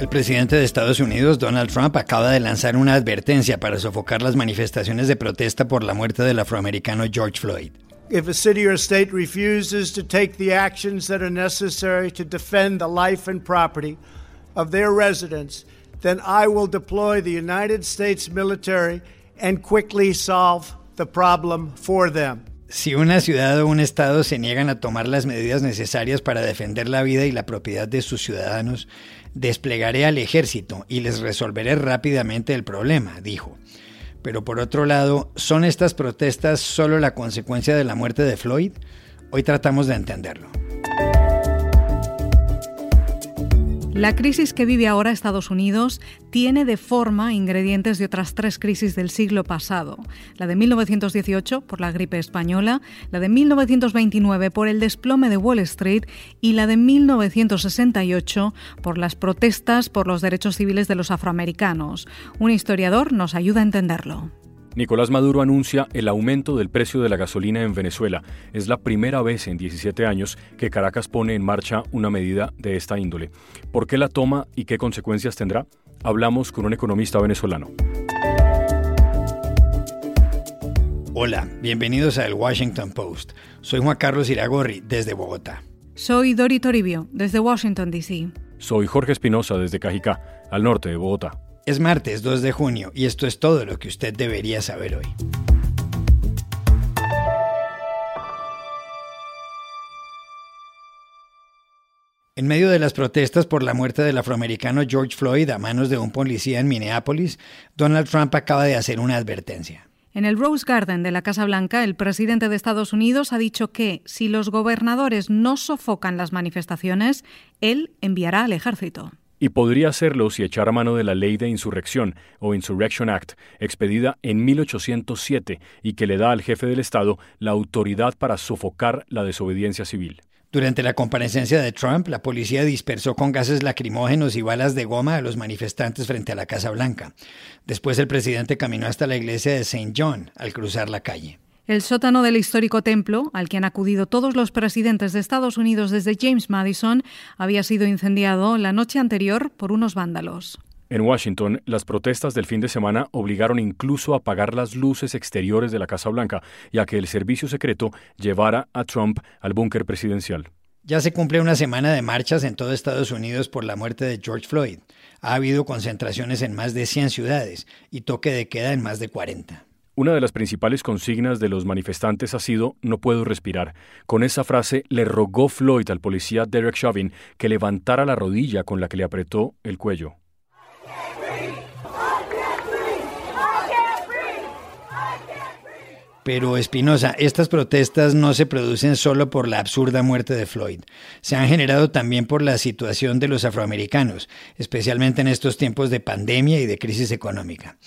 El presidente de Estados Unidos, Donald Trump, acaba de lanzar una advertencia para sofocar las manifestaciones de protesta por la muerte del afroamericano George Floyd. If a city or state refuses to take the actions that are necessary to defend the life and property of their residents, then I will deploy the United States military and quickly solve the problem for them. Si una ciudad o un estado se niegan a tomar las medidas necesarias para defender la vida y la propiedad de sus ciudadanos, Desplegaré al ejército y les resolveré rápidamente el problema, dijo. Pero por otro lado, ¿son estas protestas solo la consecuencia de la muerte de Floyd? Hoy tratamos de entenderlo. La crisis que vive ahora Estados Unidos tiene de forma ingredientes de otras tres crisis del siglo pasado. La de 1918 por la gripe española, la de 1929 por el desplome de Wall Street y la de 1968 por las protestas por los derechos civiles de los afroamericanos. Un historiador nos ayuda a entenderlo. Nicolás Maduro anuncia el aumento del precio de la gasolina en Venezuela. Es la primera vez en 17 años que Caracas pone en marcha una medida de esta índole. ¿Por qué la toma y qué consecuencias tendrá? Hablamos con un economista venezolano. Hola, bienvenidos a El Washington Post. Soy Juan Carlos Iragorri, desde Bogotá. Soy Dori Toribio, desde Washington, D.C. Soy Jorge Espinosa, desde Cajicá, al norte de Bogotá. Es martes 2 de junio y esto es todo lo que usted debería saber hoy. En medio de las protestas por la muerte del afroamericano George Floyd a manos de un policía en Minneapolis, Donald Trump acaba de hacer una advertencia. En el Rose Garden de la Casa Blanca, el presidente de Estados Unidos ha dicho que si los gobernadores no sofocan las manifestaciones, él enviará al ejército y podría hacerlo si echara mano de la ley de insurrección o Insurrection Act, expedida en 1807 y que le da al jefe del Estado la autoridad para sofocar la desobediencia civil. Durante la comparecencia de Trump, la policía dispersó con gases lacrimógenos y balas de goma a los manifestantes frente a la Casa Blanca. Después el presidente caminó hasta la iglesia de St. John al cruzar la calle. El sótano del histórico templo, al que han acudido todos los presidentes de Estados Unidos desde James Madison, había sido incendiado la noche anterior por unos vándalos. En Washington, las protestas del fin de semana obligaron incluso a apagar las luces exteriores de la Casa Blanca y a que el servicio secreto llevara a Trump al búnker presidencial. Ya se cumple una semana de marchas en todo Estados Unidos por la muerte de George Floyd. Ha habido concentraciones en más de 100 ciudades y toque de queda en más de 40. Una de las principales consignas de los manifestantes ha sido no puedo respirar. Con esa frase le rogó Floyd al policía Derek Chauvin que levantara la rodilla con la que le apretó el cuello. Pero Espinosa, estas protestas no se producen solo por la absurda muerte de Floyd. Se han generado también por la situación de los afroamericanos, especialmente en estos tiempos de pandemia y de crisis económica.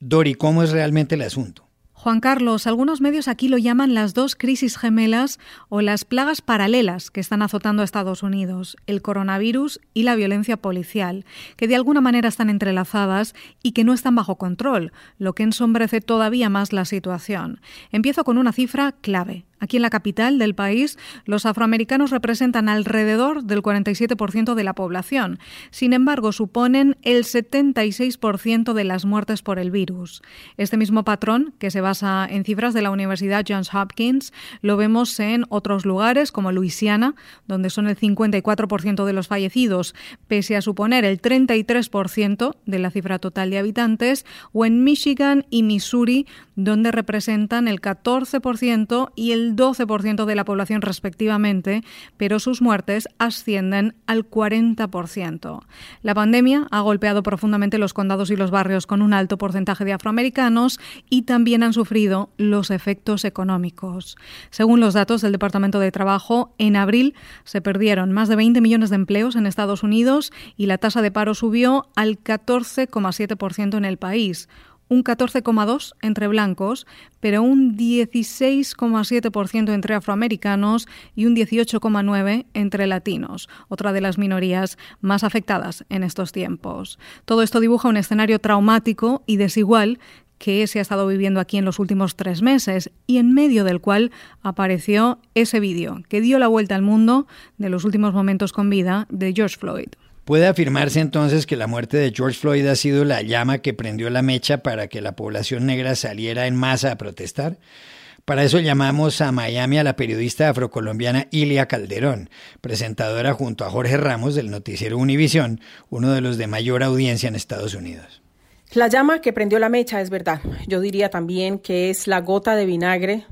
Dori, ¿cómo es realmente el asunto? Juan Carlos, algunos medios aquí lo llaman las dos crisis gemelas o las plagas paralelas que están azotando a Estados Unidos, el coronavirus y la violencia policial, que de alguna manera están entrelazadas y que no están bajo control, lo que ensombrece todavía más la situación. Empiezo con una cifra clave. Aquí en la capital del país, los afroamericanos representan alrededor del 47% de la población. Sin embargo, suponen el 76% de las muertes por el virus. Este mismo patrón, que se basa en cifras de la Universidad Johns Hopkins, lo vemos en otros lugares como Luisiana, donde son el 54% de los fallecidos, pese a suponer el 33% de la cifra total de habitantes, o en Michigan y Missouri, donde representan el 14% y el 12% de la población respectivamente, pero sus muertes ascienden al 40%. La pandemia ha golpeado profundamente los condados y los barrios con un alto porcentaje de afroamericanos y también han sufrido los efectos económicos. Según los datos del Departamento de Trabajo, en abril se perdieron más de 20 millones de empleos en Estados Unidos y la tasa de paro subió al 14,7% en el país un 14,2% entre blancos, pero un 16,7% entre afroamericanos y un 18,9% entre latinos, otra de las minorías más afectadas en estos tiempos. Todo esto dibuja un escenario traumático y desigual que se ha estado viviendo aquí en los últimos tres meses y en medio del cual apareció ese vídeo que dio la vuelta al mundo de los últimos momentos con vida de George Floyd. Puede afirmarse entonces que la muerte de George Floyd ha sido la llama que prendió la mecha para que la población negra saliera en masa a protestar. Para eso llamamos a Miami a la periodista afrocolombiana Ilia Calderón, presentadora junto a Jorge Ramos del noticiero Univisión, uno de los de mayor audiencia en Estados Unidos. La llama que prendió la mecha es verdad. Yo diría también que es la gota de vinagre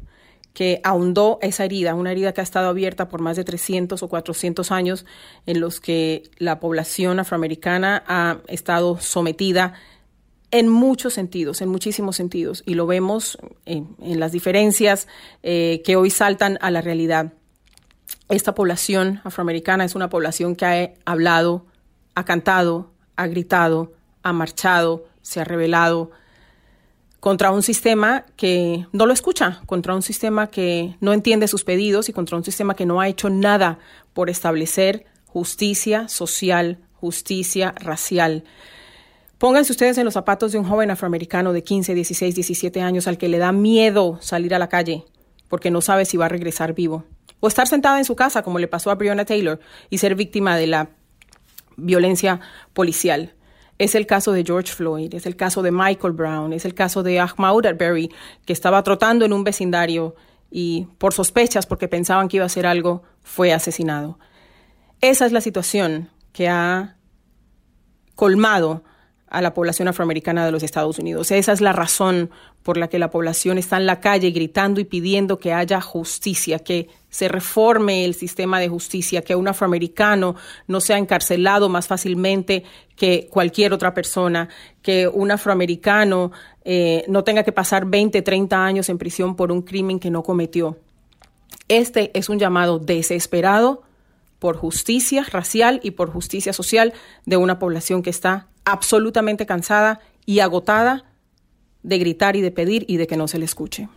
que ahondó esa herida, una herida que ha estado abierta por más de 300 o 400 años en los que la población afroamericana ha estado sometida en muchos sentidos, en muchísimos sentidos, y lo vemos en, las diferencias eh, que hoy saltan a la realidad. Esta población afroamericana es una población que ha hablado, ha cantado, ha gritado, ha marchado, se ha rebelado, contra un sistema que no lo escucha, contra un sistema que no entiende sus pedidos y contra un sistema que no ha hecho nada por establecer justicia social, justicia racial. Pónganse ustedes en los zapatos de un joven afroamericano de 15, 16, 17 años al que le da miedo salir a la calle porque no sabe si va a regresar vivo. O estar sentado en su casa, como le pasó a Breonna Taylor, y ser víctima de la violencia policial. Es el caso de George Floyd, es el caso de Michael Brown, es el caso de Ahmaud Arbery, que estaba trotando en un vecindario y por sospechas, porque pensaban que iba a hacer algo, fue asesinado. Esa es la situación que ha colmado a la población afroamericana de los Estados Unidos. Esa es la razón por la que la población está en la calle gritando y pidiendo que haya justicia, que se reforme el sistema de justicia, que un afroamericano no sea encarcelado más fácilmente que cualquier otra persona, que un afroamericano eh, no tenga que pasar 20, 30 años en prisión por un crimen que no cometió. Este es un llamado desesperado por justicia racial y por justicia social de una población que está absolutamente cansada y agotada de gritar y de pedir y de que no se le escuche.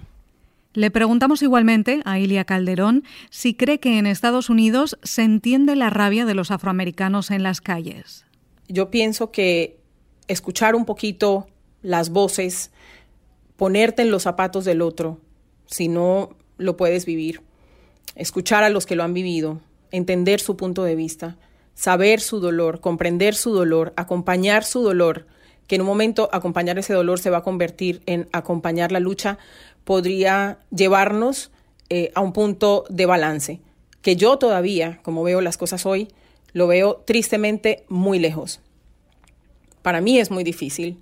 Le preguntamos igualmente a Ilia Calderón si cree que en Estados Unidos se entiende la rabia de los afroamericanos en las calles. Yo pienso que escuchar un poquito las voces, ponerte en los zapatos del otro, si no lo puedes vivir, escuchar a los que lo han vivido, entender su punto de vista, saber su dolor, comprender su dolor, acompañar su dolor, que en un momento acompañar ese dolor se va a convertir en acompañar la lucha, podría llevarnos eh, a un punto de balance, que yo todavía, como veo las cosas hoy, lo veo tristemente muy lejos. Para mí es muy difícil.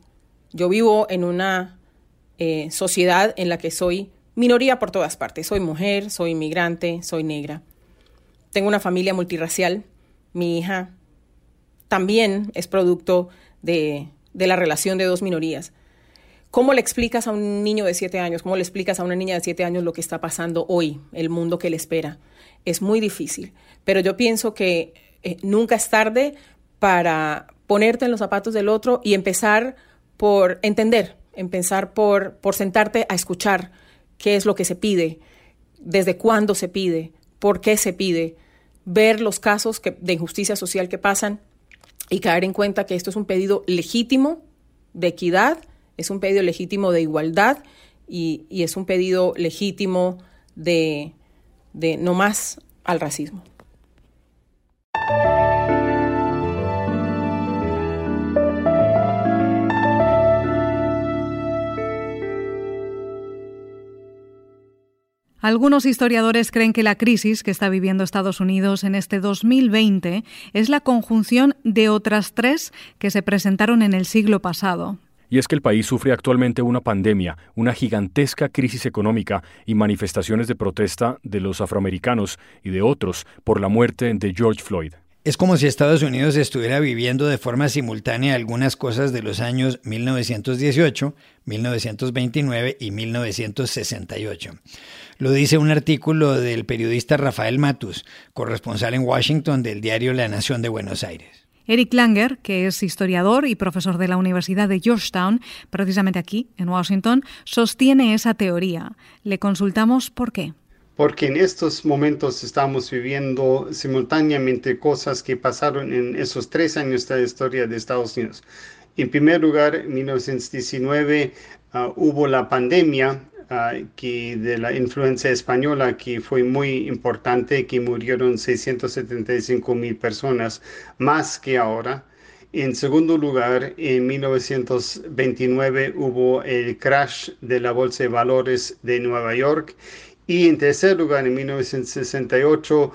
Yo vivo en una eh, sociedad en la que soy minoría por todas partes. Soy mujer, soy inmigrante, soy negra. Tengo una familia multirracial mi hija también es producto de, la relación de dos minorías. ¿Cómo le explicas a un niño de siete años, cómo le explicas a una niña de siete años lo que está pasando hoy, el mundo que le espera? Es muy difícil, pero yo pienso que eh, nunca es tarde para ponerte en los zapatos del otro y empezar por entender, empezar por, por sentarte a escuchar qué es lo que se pide, desde cuándo se pide, por qué se pide, ver los casos de injusticia social que pasan y caer en cuenta que esto es un pedido legítimo de equidad, es un pedido legítimo de igualdad y, y es un pedido legítimo de, de no más al racismo. Algunos historiadores creen que la crisis que está viviendo Estados Unidos en este 2020 es la conjunción de otras tres que se presentaron en el siglo pasado. Y es que el país sufre actualmente una pandemia, una gigantesca crisis económica y manifestaciones de protesta de los afroamericanos y de otros por la muerte de George Floyd. Es como si Estados Unidos estuviera viviendo de forma simultánea algunas cosas de los años 1918, 1929 y 1968. Lo dice un artículo del periodista Rafael Matus, corresponsal en Washington del diario La Nación de Buenos Aires. Eric Langer, que es historiador y profesor de la Universidad de Georgetown, precisamente aquí, en Washington, sostiene esa teoría. Le consultamos por qué porque en estos momentos estamos viviendo simultáneamente cosas que pasaron en esos tres años de la historia de Estados Unidos. En primer lugar, en 1919 ah, hubo la pandemia ah, de la influenza española que fue muy importante, que murieron 675 mil personas, más que ahora. En segundo lugar, en 1929 hubo el crash de la Bolsa de Valores de Nueva York. Y en tercer lugar, en 1968 uh,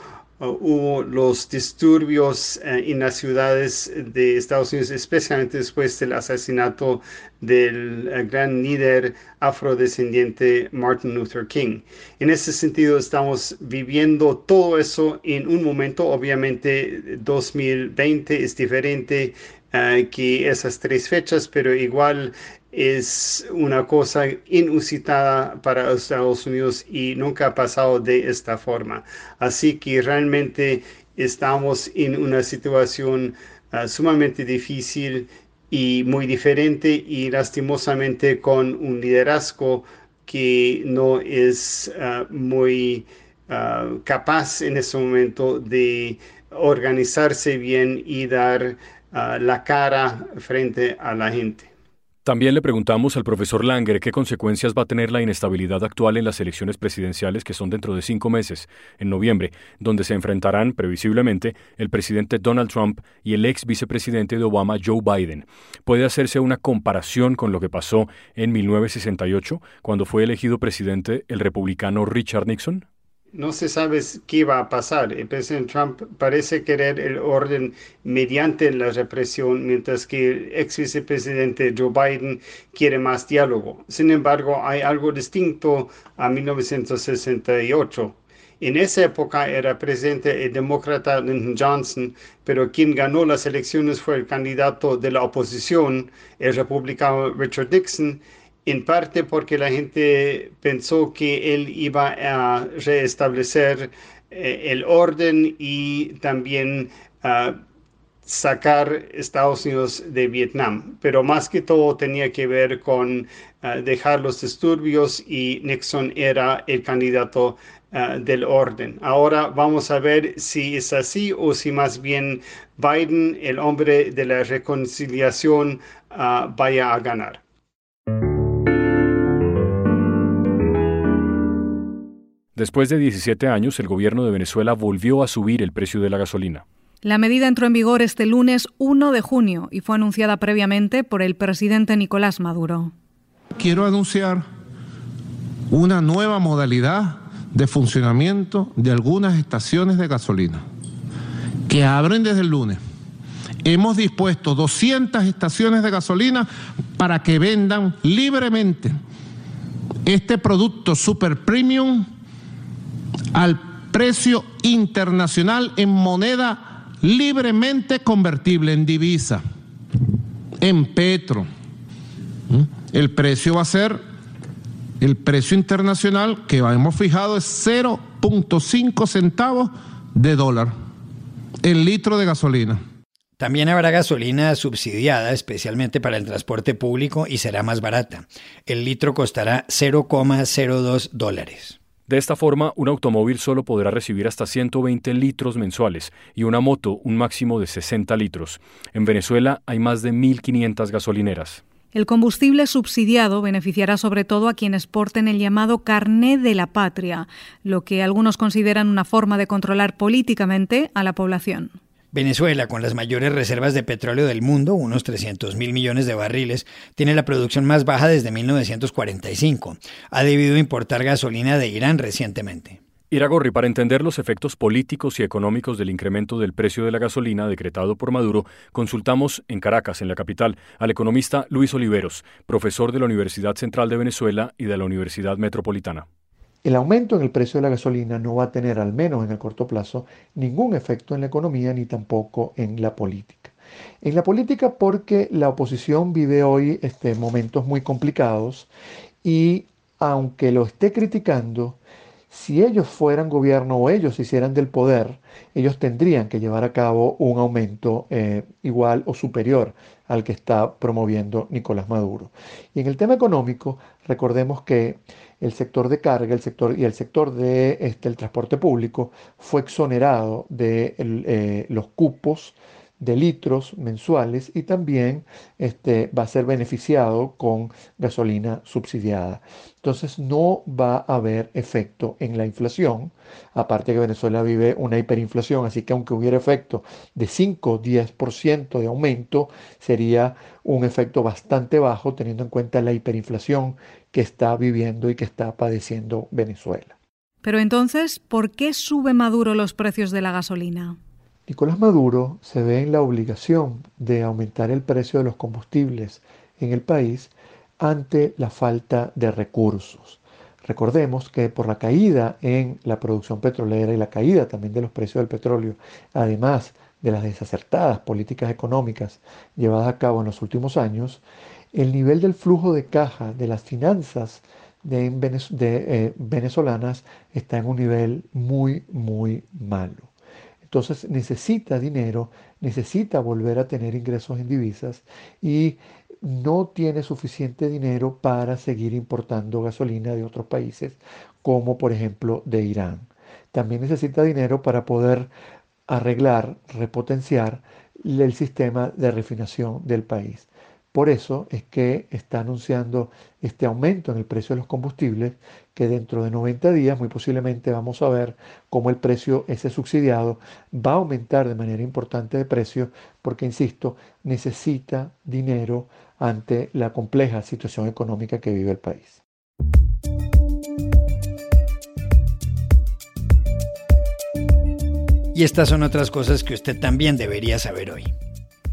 hubo los disturbios uh, en las ciudades de Estados Unidos, especialmente después del asesinato del uh, gran líder afrodescendiente Martin Luther King. En ese sentido, estamos viviendo todo eso en un momento, obviamente 2020 es diferente que esas tres fechas, pero igual es una cosa inusitada para Estados Unidos y nunca ha pasado de esta forma. Así que realmente estamos en una situación ah, sumamente difícil y muy diferente y lastimosamente con un liderazgo que no es ah, muy ah, capaz en este momento de organizarse bien y dar la cara frente a la gente. También le preguntamos al profesor Langer qué consecuencias va a tener la inestabilidad actual en las elecciones presidenciales que son dentro de cinco meses, en noviembre, donde se enfrentarán, previsiblemente, el presidente Donald Trump y el ex vicepresidente de Obama, Joe Biden. ¿Puede hacerse una comparación con lo que pasó en 1968, cuando fue elegido presidente el republicano Richard Nixon? No se sabe qué va a pasar. El presidente Trump parece querer el orden mediante la represión, mientras que el ex vicepresidente Joe Biden quiere más diálogo. Sin embargo, hay algo distinto a 1968. En esa época era presidente el demócrata Lyndon Johnson, pero quien ganó las elecciones fue el candidato de la oposición, el republicano Richard Nixon, en parte porque la gente pensó que él iba a restablecer eh, el orden y también uh, sacar Estados Unidos de Vietnam. Pero más que todo tenía que ver con ah, dejar los disturbios y Nixon era el candidato ah, del orden. Ahora vamos a ver si es así o si más bien Biden, el hombre de la reconciliación, vaya a ganar. Después de 17 años, el gobierno de Venezuela volvió a subir el precio de la gasolina. La medida entró en vigor este lunes 1 de junio y fue anunciada previamente por el presidente Nicolás Maduro. Quiero anunciar una nueva modalidad de funcionamiento de algunas estaciones de gasolina que abren desde el lunes. Hemos dispuesto 200 estaciones de gasolina para que vendan libremente este producto super premium al precio internacional en moneda libremente convertible en divisa, en petro. ¿Mm? El precio va a ser, el precio internacional que hemos fijado es 0.5 centavos de dólar el litro de gasolina. También habrá gasolina subsidiada especialmente para el transporte público y será más barata. El litro costará 0,02 dólares. De esta forma, un automóvil solo podrá recibir hasta 120 litros mensuales y una moto un máximo de 60 litros. En Venezuela hay más de 1.500 gasolineras. El combustible subsidiado beneficiará sobre todo a quienes porten el llamado carné de la patria, lo que algunos consideran una forma de controlar políticamente a la población. Venezuela, con las mayores reservas de petróleo del mundo, unos 300 mil millones de barriles, tiene la producción más baja desde 1945. Ha debido importar gasolina de Irán recientemente. Iragorri, para entender los efectos políticos y económicos del incremento del precio de la gasolina decretado por Maduro, consultamos en Caracas, en la capital, al economista Luis Oliveros, profesor de la Universidad Central de Venezuela y de la Universidad Metropolitana. El aumento en el precio de la gasolina no va a tener, al menos en el corto plazo, ningún efecto en la economía ni tampoco en la política. En la política porque la oposición vive hoy este, momentos muy complicados y aunque lo esté criticando, si ellos fueran gobierno o ellos hicieran del poder, ellos tendrían que llevar a cabo un aumento eh, igual o superior al que está promoviendo Nicolás Maduro. Y en el tema económico, recordemos que el sector de carga el sector, y el sector de este, el transporte público fue exonerado de eh, los cupos de litros mensuales y también este, va a ser beneficiado con gasolina subsidiada. Entonces no va a haber efecto en la inflación, aparte que Venezuela vive una hiperinflación, así que aunque hubiera efecto de 5 o 10% de aumento, sería un efecto bastante bajo teniendo en cuenta la hiperinflación que está viviendo y que está padeciendo Venezuela. Pero entonces, ¿por qué sube Maduro los precios de la gasolina? Nicolás Maduro se ve en la obligación de aumentar el precio de los combustibles en el país ante la falta de recursos. Recordemos que por la caída en la producción petrolera y la caída también de los precios del petróleo, además de las desacertadas políticas económicas llevadas a cabo en los últimos años, el nivel del flujo de caja de las finanzas eh, venezolanas está en un nivel muy, muy malo. Entonces necesita dinero, necesita volver a tener ingresos en divisas y no tiene suficiente dinero para seguir importando gasolina de otros países, como por ejemplo de Irán. También necesita dinero para poder arreglar, repotenciar el sistema de refinación del país. Por eso es que está anunciando este aumento en el precio de los combustibles, que dentro de 90 días muy posiblemente vamos a ver cómo el precio ese subsidiado va a aumentar de manera importante de precio, porque, insisto, necesita dinero ante la compleja situación económica que vive el país. Y estas son otras cosas que usted también debería saber hoy.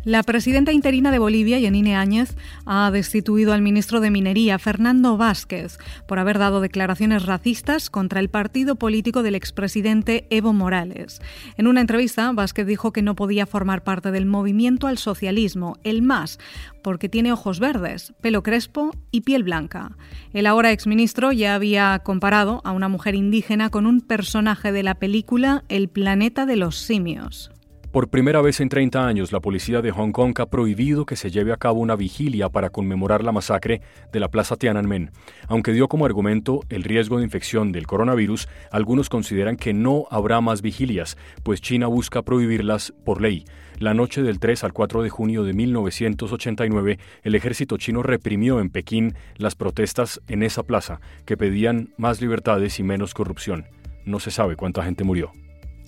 La presidenta interina de Bolivia, Yanine Áñez, ha destituido al ministro de Minería, Fernando Vázquez, por haber dado declaraciones racistas contra el partido político del expresidente Evo Morales. En una entrevista, Vázquez dijo que no podía formar parte del movimiento al socialismo, el MAS, porque tiene ojos verdes, pelo crespo y piel blanca. El ahora exministro ya había comparado a una mujer indígena con un personaje de la película El planeta de los simios. Por primera vez en 30 años, la policía de Hong Kong ha prohibido que se lleve a cabo una vigilia para conmemorar la masacre de la Plaza Tiananmen. Aunque dio como argumento el riesgo de infección del coronavirus, algunos consideran que no habrá más vigilias, pues China busca prohibirlas por ley. La noche del 3 al 4 de junio de 1989, el ejército chino reprimió en Pekín las protestas en esa plaza, que pedían más libertades y menos corrupción. No se sabe cuánta gente murió.